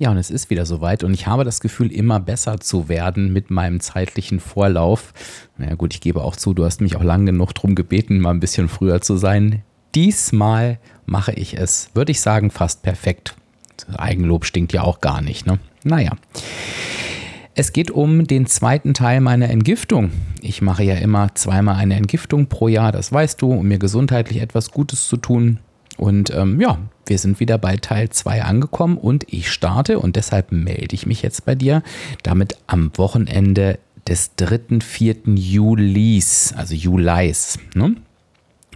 Ja, und es ist wieder soweit und ich habe das Gefühl, immer besser zu werden mit meinem zeitlichen Vorlauf. Na ja, gut, ich gebe auch zu, du hast mich auch lang genug darum gebeten, mal ein bisschen früher zu sein. Diesmal mache ich es, würde ich sagen, fast perfekt. Eigenlob stinkt ja auch gar nicht, ne? Naja. Es geht um den zweiten Teil meiner Entgiftung. Ich mache ja immer zweimal eine Entgiftung pro Jahr, das weißt du, um mir gesundheitlich etwas Gutes zu tun. Und ähm, ja, wir sind wieder bei Teil 2 angekommen und ich starte und deshalb melde ich mich jetzt bei dir, damit am Wochenende des 3. 4. Julis, also Julis. Ne?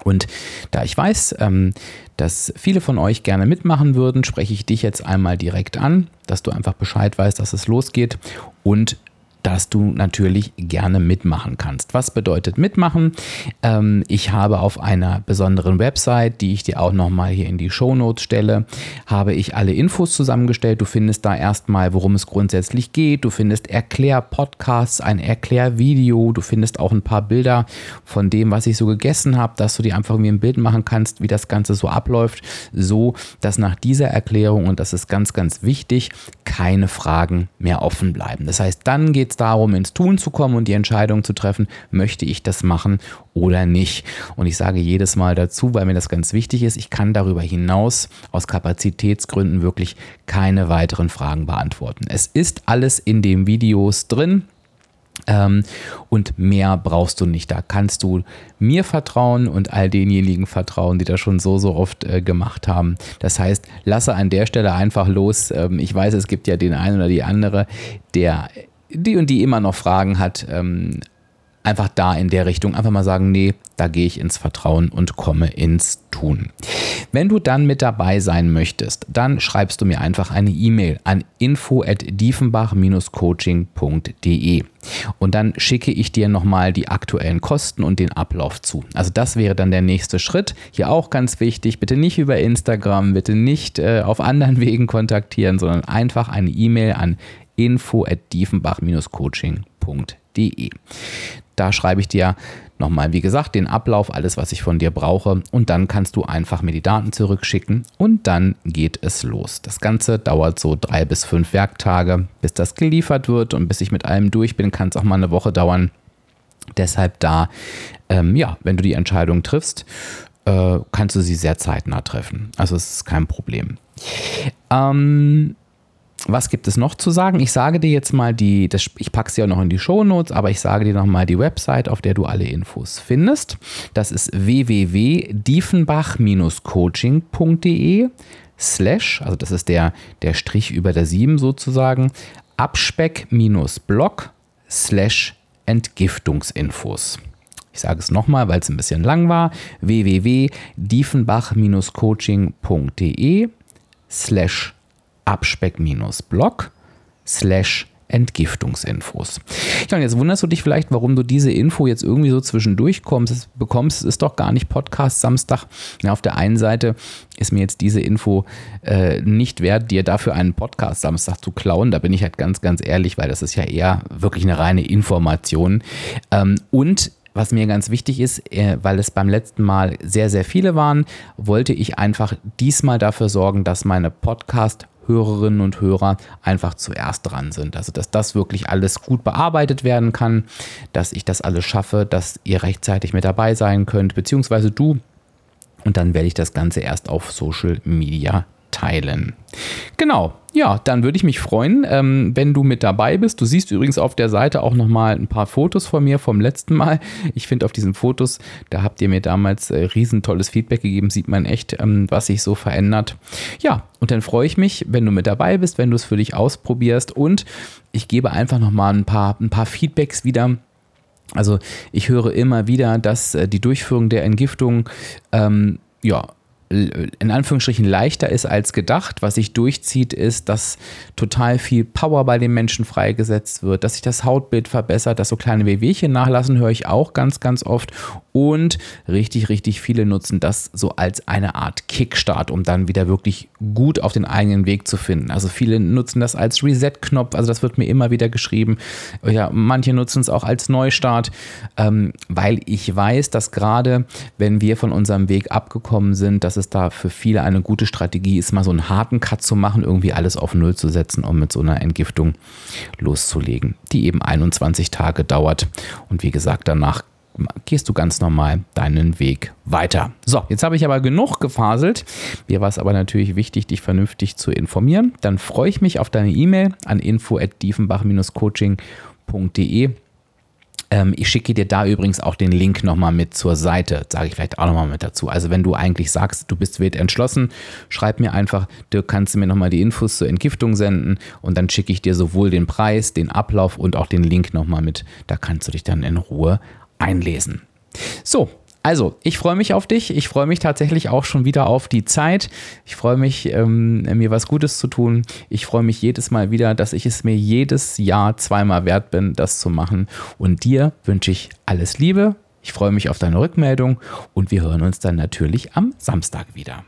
Und da ich weiß, ähm, dass viele von euch gerne mitmachen würden, spreche ich dich jetzt einmal direkt an, dass du einfach Bescheid weißt, dass es losgeht und dass du natürlich gerne mitmachen kannst. Was bedeutet mitmachen? Ähm, ich habe auf einer besonderen Website, die ich dir auch nochmal hier in die Show Notes stelle, habe ich alle Infos zusammengestellt. Du findest da erstmal, worum es grundsätzlich geht. Du findest Erklär-Podcasts, ein Erklärvideo. Du findest auch ein paar Bilder von dem, was ich so gegessen habe, dass du dir einfach irgendwie ein Bild machen kannst, wie das Ganze so abläuft, so dass nach dieser Erklärung, und das ist ganz, ganz wichtig, keine Fragen mehr offen bleiben. Das heißt, dann geht es darum, ins Tun zu kommen und die Entscheidung zu treffen, möchte ich das machen oder nicht. Und ich sage jedes Mal dazu, weil mir das ganz wichtig ist, ich kann darüber hinaus aus Kapazitätsgründen wirklich keine weiteren Fragen beantworten. Es ist alles in den Videos drin. Ähm, und mehr brauchst du nicht. Da kannst du mir vertrauen und all denjenigen vertrauen, die das schon so, so oft äh, gemacht haben. Das heißt, lasse an der Stelle einfach los. Ähm, ich weiß, es gibt ja den einen oder die andere, der die und die immer noch Fragen hat, ähm, einfach da in der Richtung einfach mal sagen, nee, da gehe ich ins Vertrauen und komme ins Tun. Wenn du dann mit dabei sein möchtest, dann schreibst du mir einfach eine E-Mail an info@diefenbach-coaching.de und dann schicke ich dir nochmal die aktuellen Kosten und den Ablauf zu. Also das wäre dann der nächste Schritt. Hier auch ganz wichtig, bitte nicht über Instagram, bitte nicht äh, auf anderen Wegen kontaktieren, sondern einfach eine E-Mail an info@diefenbach-coaching.de. Da schreibe ich dir nochmal, wie gesagt, den Ablauf, alles, was ich von dir brauche. Und dann kannst du einfach mir die Daten zurückschicken und dann geht es los. Das Ganze dauert so drei bis fünf Werktage, bis das geliefert wird und bis ich mit allem durch bin, kann es auch mal eine Woche dauern. Deshalb da, ähm, ja, wenn du die Entscheidung triffst, äh, kannst du sie sehr zeitnah treffen. Also es ist kein Problem. Ähm, was gibt es noch zu sagen? Ich sage dir jetzt mal die, das, ich packe sie auch noch in die Show Notes, aber ich sage dir nochmal die Website, auf der du alle Infos findest. Das ist www.diefenbach-coaching.de slash, also das ist der, der Strich über der 7 sozusagen, Abspeck-Blog slash Entgiftungsinfos. Ich sage es nochmal, weil es ein bisschen lang war. www.diefenbach-coaching.de slash abspeck-blog slash Entgiftungsinfos. Ja, und jetzt wunderst du dich vielleicht, warum du diese Info jetzt irgendwie so zwischendurch kommst, bekommst. Es ist doch gar nicht Podcast Samstag. Ja, auf der einen Seite ist mir jetzt diese Info äh, nicht wert, dir dafür einen Podcast Samstag zu klauen. Da bin ich halt ganz, ganz ehrlich, weil das ist ja eher wirklich eine reine Information. Ähm, und was mir ganz wichtig ist, äh, weil es beim letzten Mal sehr, sehr viele waren, wollte ich einfach diesmal dafür sorgen, dass meine Podcast Hörerinnen und Hörer einfach zuerst dran sind. Also dass das wirklich alles gut bearbeitet werden kann, dass ich das alles schaffe, dass ihr rechtzeitig mit dabei sein könnt, beziehungsweise du. Und dann werde ich das Ganze erst auf Social Media teilen. Genau, ja, dann würde ich mich freuen, ähm, wenn du mit dabei bist. Du siehst übrigens auf der Seite auch nochmal ein paar Fotos von mir vom letzten Mal. Ich finde auf diesen Fotos, da habt ihr mir damals äh, riesen tolles Feedback gegeben, sieht man echt, ähm, was sich so verändert. Ja, und dann freue ich mich, wenn du mit dabei bist, wenn du es für dich ausprobierst und ich gebe einfach nochmal ein paar, ein paar Feedbacks wieder. Also ich höre immer wieder, dass äh, die Durchführung der Entgiftung ähm, ja, in Anführungsstrichen leichter ist als gedacht. Was sich durchzieht, ist, dass total viel Power bei den Menschen freigesetzt wird, dass sich das Hautbild verbessert, dass so kleine Wehwehchen nachlassen, höre ich auch ganz, ganz oft. Und richtig, richtig viele nutzen das so als eine Art Kickstart, um dann wieder wirklich gut auf den eigenen Weg zu finden. Also viele nutzen das als Reset-Knopf, also das wird mir immer wieder geschrieben. Ja, manche nutzen es auch als Neustart, ähm, weil ich weiß, dass gerade wenn wir von unserem Weg abgekommen sind, dass es da für viele eine gute Strategie ist, mal so einen harten Cut zu machen, irgendwie alles auf Null zu setzen, um mit so einer Entgiftung loszulegen, die eben 21 Tage dauert. Und wie gesagt, danach gehst du ganz normal deinen Weg weiter. So, jetzt habe ich aber genug gefaselt. Mir war es aber natürlich wichtig, dich vernünftig zu informieren. Dann freue ich mich auf deine E-Mail an info@diefenbach-coaching.de. Ähm, ich schicke dir da übrigens auch den Link nochmal mit zur Seite, sage ich vielleicht auch nochmal mit dazu. Also wenn du eigentlich sagst, du bist wild entschlossen, schreib mir einfach, du kannst mir nochmal die Infos zur Entgiftung senden und dann schicke ich dir sowohl den Preis, den Ablauf und auch den Link nochmal mit. Da kannst du dich dann in Ruhe einlesen. So, also, ich freue mich auf dich. Ich freue mich tatsächlich auch schon wieder auf die Zeit. Ich freue mich, ähm, mir was Gutes zu tun. Ich freue mich jedes Mal wieder, dass ich es mir jedes Jahr zweimal wert bin, das zu machen. Und dir wünsche ich alles Liebe. Ich freue mich auf deine Rückmeldung und wir hören uns dann natürlich am Samstag wieder.